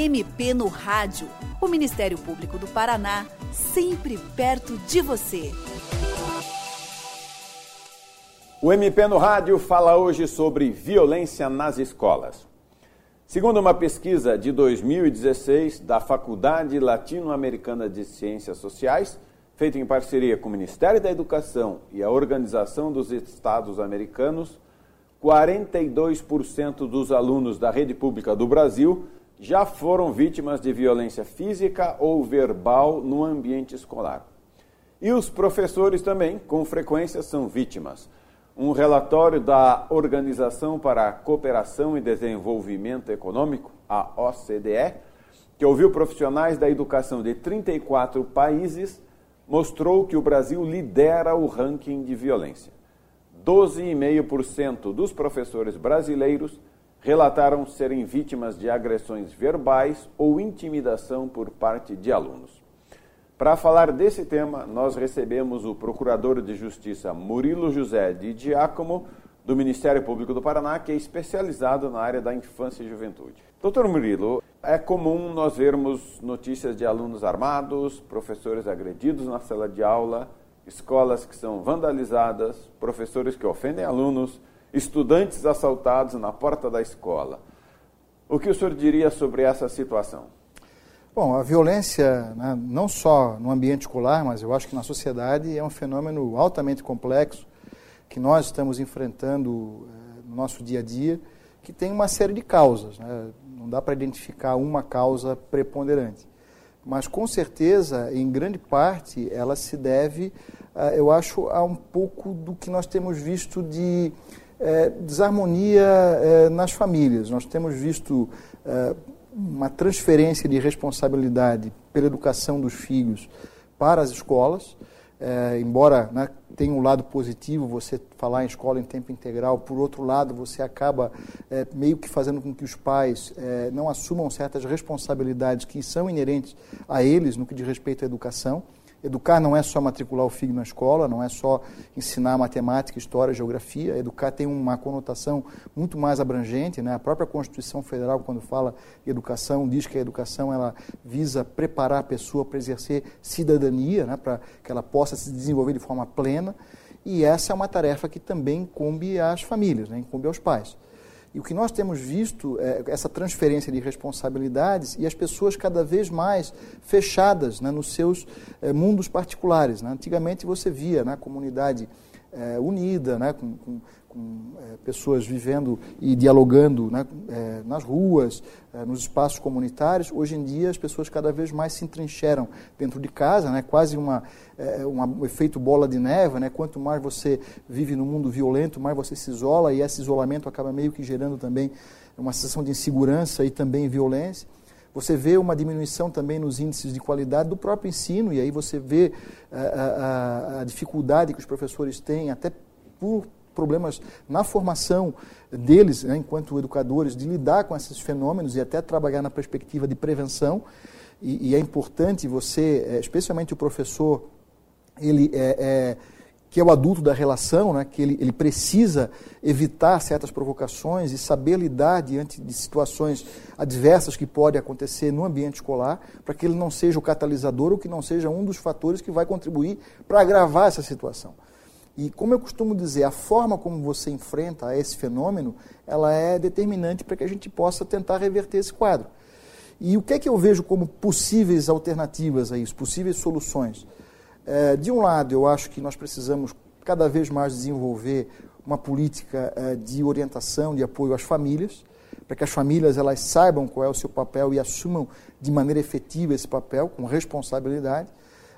MP no Rádio. O Ministério Público do Paraná, sempre perto de você. O MP no Rádio fala hoje sobre violência nas escolas. Segundo uma pesquisa de 2016 da Faculdade Latino-Americana de Ciências Sociais, feita em parceria com o Ministério da Educação e a Organização dos Estados Americanos, 42% dos alunos da rede pública do Brasil já foram vítimas de violência física ou verbal no ambiente escolar. E os professores também, com frequência, são vítimas. Um relatório da Organização para a Cooperação e Desenvolvimento Econômico, a OCDE, que ouviu profissionais da educação de 34 países, mostrou que o Brasil lidera o ranking de violência. 12,5% dos professores brasileiros relataram serem vítimas de agressões verbais ou intimidação por parte de alunos. Para falar desse tema, nós recebemos o Procurador de Justiça Murilo José de Giacomo, do Ministério Público do Paraná, que é especializado na área da infância e juventude. Doutor Murilo, é comum nós vermos notícias de alunos armados, professores agredidos na sala de aula, escolas que são vandalizadas, professores que ofendem alunos, estudantes assaltados na porta da escola. O que o senhor diria sobre essa situação? Bom, a violência, né, não só no ambiente escolar, mas eu acho que na sociedade, é um fenômeno altamente complexo que nós estamos enfrentando eh, no nosso dia a dia, que tem uma série de causas. Né? Não dá para identificar uma causa preponderante. Mas, com certeza, em grande parte, ela se deve, eh, eu acho, a um pouco do que nós temos visto de é, desarmonia é, nas famílias. Nós temos visto é, uma transferência de responsabilidade pela educação dos filhos para as escolas. É, embora né, tenha um lado positivo você falar em escola em tempo integral, por outro lado, você acaba é, meio que fazendo com que os pais é, não assumam certas responsabilidades que são inerentes a eles no que diz respeito à educação. Educar não é só matricular o filho na escola, não é só ensinar matemática, história, geografia. Educar tem uma conotação muito mais abrangente. Né? A própria Constituição Federal, quando fala educação, diz que a educação ela visa preparar a pessoa para exercer cidadania, né? para que ela possa se desenvolver de forma plena. E essa é uma tarefa que também incumbe às famílias, né? incumbe aos pais. E o que nós temos visto é essa transferência de responsabilidades e as pessoas cada vez mais fechadas né, nos seus é, mundos particulares. Né? Antigamente você via na né, comunidade é, unida, né, com, com, com é, pessoas vivendo e dialogando né, é, nas ruas, é, nos espaços comunitários. Hoje em dia, as pessoas cada vez mais se entrincheiram dentro de casa, né, quase uma, é, uma, um efeito bola de neve. Né, quanto mais você vive no mundo violento, mais você se isola, e esse isolamento acaba meio que gerando também uma sensação de insegurança e também violência. Você vê uma diminuição também nos índices de qualidade do próprio ensino, e aí você vê a, eh, a, a, a dificuldade que os professores têm, até por problemas na formação deles, né, enquanto educadores, de lidar com esses fenômenos e até trabalhar na perspectiva de prevenção. E, e é importante você, eh, especialmente o professor, ele é, é que é o adulto da relação, né, que ele, ele precisa evitar certas provocações e saber lidar diante de situações adversas que podem acontecer no ambiente escolar, para que ele não seja o catalisador ou que não seja um dos fatores que vai contribuir para agravar essa situação. E como eu costumo dizer, a forma como você enfrenta esse fenômeno, ela é determinante para que a gente possa tentar reverter esse quadro. E o que é que eu vejo como possíveis alternativas a isso, possíveis soluções? É, de um lado, eu acho que nós precisamos cada vez mais desenvolver uma política é, de orientação, de apoio às famílias, para que as famílias elas saibam qual é o seu papel e assumam de maneira efetiva esse papel, com responsabilidade,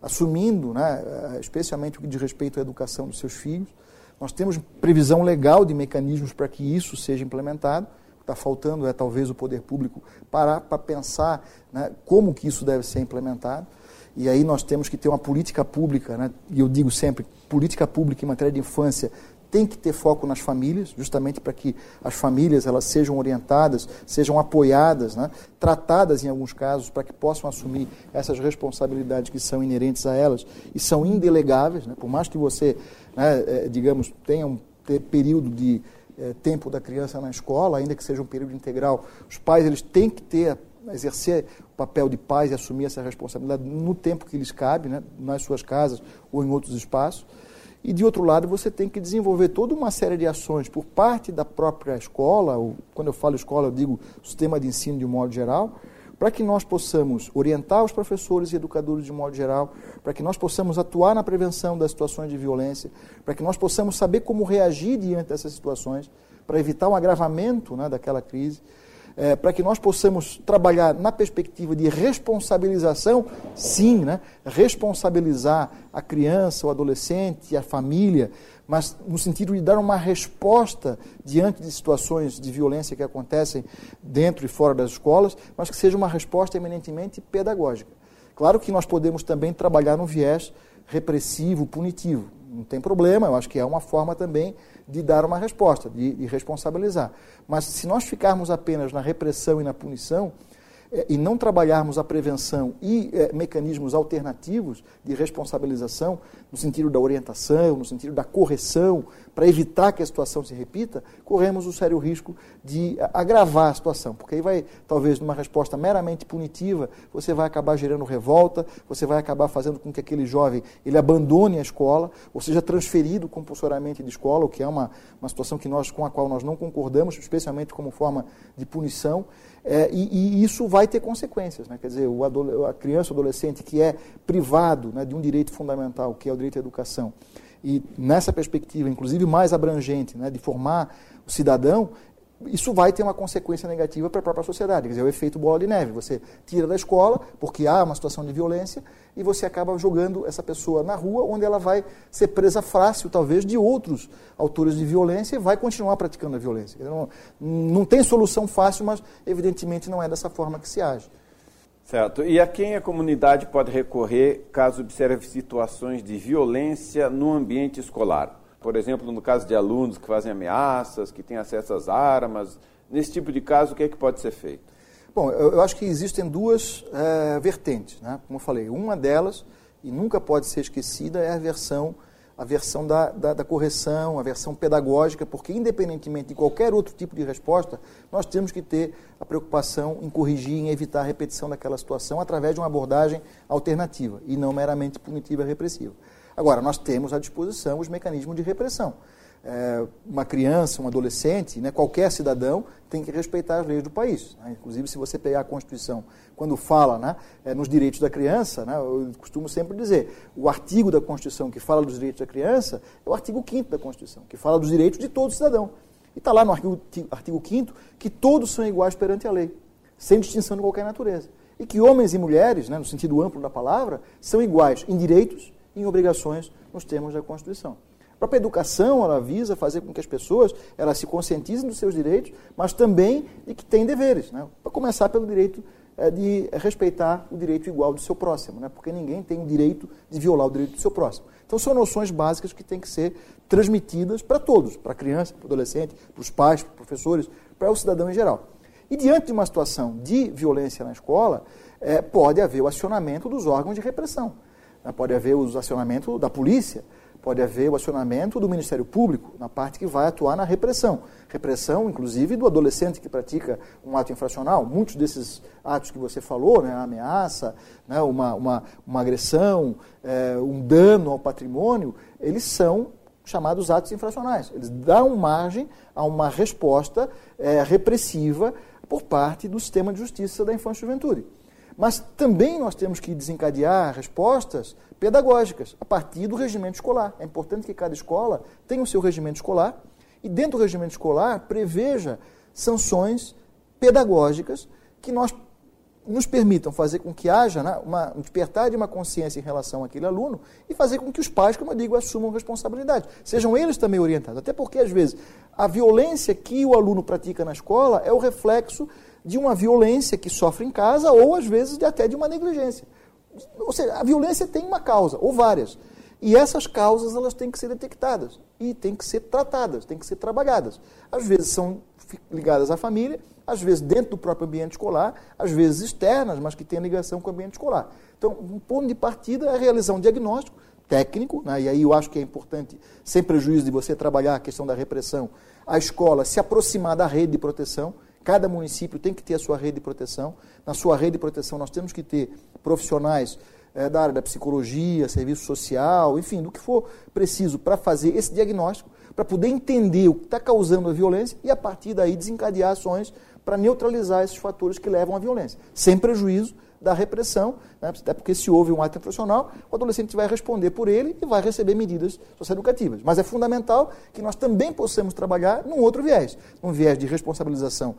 assumindo, né, é, especialmente o que diz respeito à educação dos seus filhos. Nós temos previsão legal de mecanismos para que isso seja implementado. Está faltando é talvez o poder público parar para pensar né, como que isso deve ser implementado. E aí nós temos que ter uma política pública, né? e eu digo sempre, política pública em matéria de infância tem que ter foco nas famílias, justamente para que as famílias elas sejam orientadas, sejam apoiadas, né? tratadas em alguns casos, para que possam assumir essas responsabilidades que são inerentes a elas e são indelegáveis, né? por mais que você, né, é, digamos, tenha um período de é, tempo da criança na escola, ainda que seja um período integral, os pais eles têm que ter exercer o papel de pais e assumir essa responsabilidade no tempo que lhes cabe, né, nas suas casas ou em outros espaços. E, de outro lado, você tem que desenvolver toda uma série de ações por parte da própria escola, ou, quando eu falo escola, eu digo sistema de ensino de um modo geral, para que nós possamos orientar os professores e educadores de modo geral, para que nós possamos atuar na prevenção das situações de violência, para que nós possamos saber como reagir diante dessas situações, para evitar um agravamento né, daquela crise é, para que nós possamos trabalhar na perspectiva de responsabilização, sim, né? responsabilizar a criança, o adolescente, a família, mas no sentido de dar uma resposta diante de situações de violência que acontecem dentro e fora das escolas, mas que seja uma resposta eminentemente pedagógica. Claro que nós podemos também trabalhar no viés repressivo, punitivo. Não tem problema, eu acho que é uma forma também de dar uma resposta, de, de responsabilizar. Mas se nós ficarmos apenas na repressão e na punição, e não trabalharmos a prevenção e é, mecanismos alternativos de responsabilização, no sentido da orientação, no sentido da correção, para evitar que a situação se repita, corremos o sério risco de agravar a situação, porque aí vai, talvez, numa resposta meramente punitiva, você vai acabar gerando revolta, você vai acabar fazendo com que aquele jovem ele abandone a escola, ou seja transferido compulsoriamente de escola, o que é uma, uma situação que nós, com a qual nós não concordamos, especialmente como forma de punição. É, e, e, isso vai ter consequências. Né? Quer dizer, a criança, o adolescente que é privado né, de um direito fundamental, que é o direito à educação, e nessa perspectiva, inclusive mais abrangente, né, de formar o cidadão, isso vai ter uma consequência negativa para a própria sociedade. Quer dizer, é o efeito bola de neve. Você tira da escola, porque há uma situação de violência, e você acaba jogando essa pessoa na rua, onde ela vai ser presa fácil, talvez, de outros autores de violência e vai continuar praticando a violência. Não, não tem solução fácil, mas evidentemente não é dessa forma que se age. Certo. E a quem a comunidade pode recorrer caso observe situações de violência no ambiente escolar? Por exemplo, no caso de alunos que fazem ameaças, que têm acesso às armas, nesse tipo de caso, o que é que pode ser feito? Bom, eu, eu acho que existem duas é, vertentes, né? como eu falei. Uma delas, e nunca pode ser esquecida, é a versão, a versão da, da, da correção, a versão pedagógica, porque independentemente de qualquer outro tipo de resposta, nós temos que ter a preocupação em corrigir, em evitar a repetição daquela situação através de uma abordagem alternativa e não meramente punitiva e repressiva. Agora, nós temos à disposição os mecanismos de repressão. É, uma criança, um adolescente, né, qualquer cidadão tem que respeitar as leis do país. Né? Inclusive, se você pegar a Constituição, quando fala né, é, nos direitos da criança, né, eu costumo sempre dizer, o artigo da Constituição que fala dos direitos da criança é o artigo 5 da Constituição, que fala dos direitos de todo cidadão. E está lá no artigo, artigo 5 que todos são iguais perante a lei, sem distinção de qualquer natureza. E que homens e mulheres, né, no sentido amplo da palavra, são iguais em direitos em obrigações nos termos da Constituição. A própria educação, ela visa fazer com que as pessoas elas se conscientizem dos seus direitos, mas também de que têm deveres. Né? Para começar pelo direito é, de respeitar o direito igual do seu próximo, né? porque ninguém tem o direito de violar o direito do seu próximo. Então, são noções básicas que têm que ser transmitidas para todos, para a criança, para o adolescente, para os pais, para os professores, para o cidadão em geral. E diante de uma situação de violência na escola, é, pode haver o acionamento dos órgãos de repressão. Né? Pode haver o acionamento da polícia, pode haver o acionamento do Ministério Público, na parte que vai atuar na repressão. Repressão, inclusive, do adolescente que pratica um ato infracional. Muitos desses atos que você falou, né, a ameaça, né, uma, uma, uma agressão, é, um dano ao patrimônio, eles são chamados atos infracionais. Eles dão margem a uma resposta é, repressiva por parte do sistema de justiça da infância e juventude. Mas também nós temos que desencadear respostas pedagógicas a partir do regimento escolar. É importante que cada escola tenha o seu regimento escolar e, dentro do regimento escolar, preveja sanções pedagógicas que nós nos permitam fazer com que haja né, uma, um despertar de uma consciência em relação àquele aluno e fazer com que os pais, como eu digo, assumam responsabilidade. Sejam eles também orientados. Até porque, às vezes, a violência que o aluno pratica na escola é o reflexo de uma violência que sofre em casa ou, às vezes, de, até de uma negligência. Ou seja, a violência tem uma causa, ou várias. E essas causas elas têm que ser detectadas e têm que ser tratadas, têm que ser trabalhadas. Às vezes são ligadas à família, às vezes dentro do próprio ambiente escolar, às vezes externas, mas que têm ligação com o ambiente escolar. Então, um ponto de partida é realizar um diagnóstico técnico, né? e aí eu acho que é importante, sem prejuízo de você trabalhar a questão da repressão, a escola se aproximar da rede de proteção, Cada município tem que ter a sua rede de proteção. Na sua rede de proteção, nós temos que ter profissionais é, da área da psicologia, serviço social, enfim, do que for preciso para fazer esse diagnóstico, para poder entender o que está causando a violência e, a partir daí, desencadear ações para neutralizar esses fatores que levam à violência, sem prejuízo da repressão, né? até porque se houve um ato infracional, o adolescente vai responder por ele e vai receber medidas socioeducativas. Mas é fundamental que nós também possamos trabalhar num outro viés, num viés de responsabilização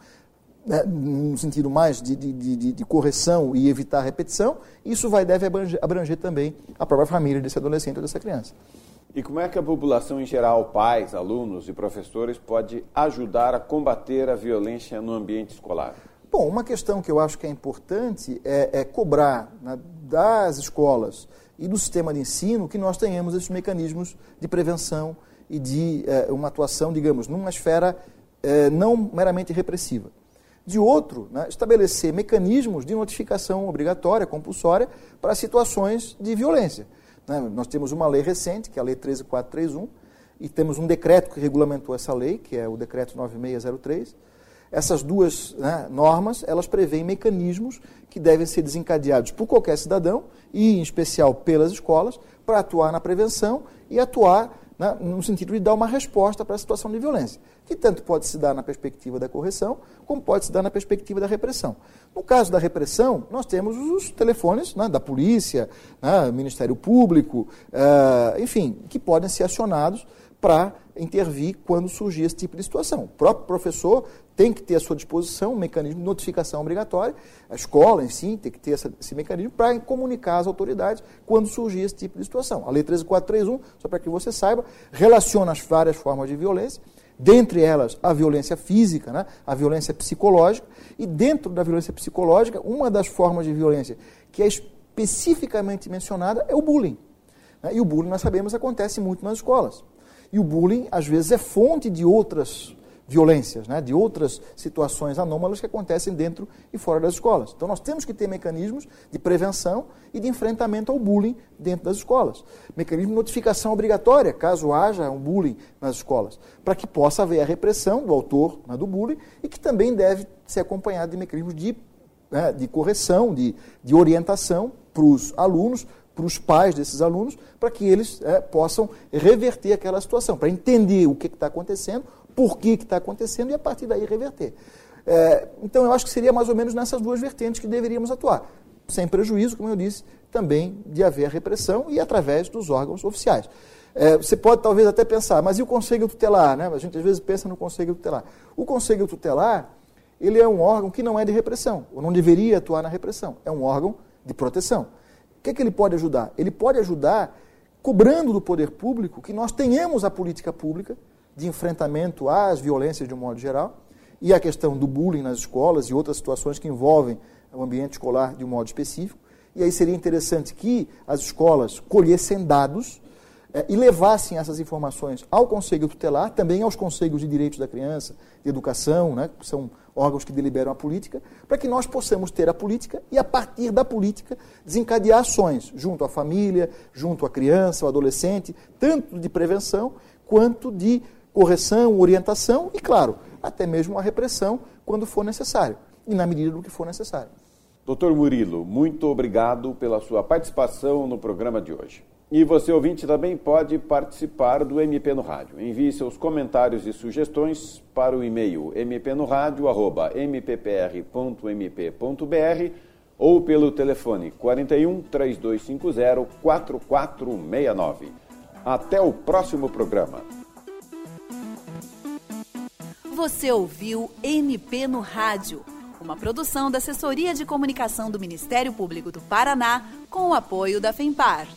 né, no sentido mais de, de, de, de, correção e evitar repetição, isso vai deve abranger, abranger, também a própria família desse adolescente ou dessa criança. E como é que a população em geral, pais, alunos e professores, pode ajudar a combater a violência no ambiente escolar? Bom, uma questão que eu acho que é importante é, é cobrar né, das escolas e do sistema de ensino que nós tenhamos esses mecanismos de prevenção e de é, uma atuação, digamos, numa esfera é, não meramente repressiva. De outro, né, estabelecer mecanismos de notificação obrigatória, compulsória, para situações de violência. Né? Nós temos uma lei recente, que é a Lei 13431, e temos um decreto que regulamentou essa lei, que é o Decreto 9603, essas duas né, normas, elas prevêem mecanismos que devem ser desencadeados por qualquer cidadão, e em especial pelas escolas, para atuar na prevenção e atuar né, no sentido de dar uma resposta para a situação de violência, que tanto pode se dar na perspectiva da correção, como pode se dar na perspectiva da repressão. No caso da repressão, nós temos os telefones né, da polícia, né, Ministério Público, uh, enfim, que podem ser acionados para intervir quando surgir esse tipo de situação. O próprio professor tem que ter à sua disposição um mecanismo de notificação obrigatória, a escola em si tem que ter esse mecanismo para comunicar às autoridades quando surgir esse tipo de situação. A Lei 13431, só para que você saiba, relaciona as várias formas de violência, dentre elas a violência física, né, a violência psicológica, e dentro da violência psicológica, uma das formas de violência que é especificamente mencionada é o bullying. Né, e o bullying, nós sabemos, acontece muito nas escolas. E o bullying, às vezes, é fonte de outras violências, né, de outras situações anômalas que acontecem dentro e fora das escolas. Então, nós temos que ter mecanismos de prevenção e de enfrentamento ao bullying dentro das escolas. Mecanismo de notificação obrigatória, caso haja um bullying nas escolas, para que possa haver a repressão do autor né, do bullying e que também deve ser acompanhado de mecanismos de, né, de correção, de, de orientação para os alunos, para os pais desses alunos, para que eles é, possam reverter aquela situação, para entender o que está acontecendo, por que está acontecendo e a partir daí reverter. É, então eu acho que seria mais ou menos nessas duas vertentes que deveríamos atuar, sem prejuízo, como eu disse, também de haver repressão e através dos órgãos oficiais. É, você pode talvez até pensar, mas e o Conselho Tutelar? Né? A gente às vezes pensa no Conselho Tutelar. O Conselho Tutelar, ele é um órgão que não é de repressão, ou não deveria atuar na repressão, é um órgão de proteção. O que, é que ele pode ajudar? Ele pode ajudar cobrando do poder público que nós tenhamos a política pública de enfrentamento às violências de um modo geral e a questão do bullying nas escolas e outras situações que envolvem o ambiente escolar de um modo específico. E aí seria interessante que as escolas colhessem dados é, e levassem essas informações ao Conselho Tutelar, também aos Conselhos de Direitos da Criança, de Educação, né, que são órgãos que deliberam a política, para que nós possamos ter a política e, a partir da política, desencadear ações junto à família, junto à criança, ao adolescente, tanto de prevenção quanto de correção, orientação e, claro, até mesmo a repressão quando for necessário e na medida do que for necessário. Doutor Murilo, muito obrigado pela sua participação no programa de hoje. E você, ouvinte, também pode participar do MP no Rádio. Envie seus comentários e sugestões para o e-mail mpnoradio.mppr.mp.br ou pelo telefone 41 3250 4469. Até o próximo programa. Você ouviu MP no Rádio, uma produção da Assessoria de Comunicação do Ministério Público do Paraná com o apoio da FEMPAR.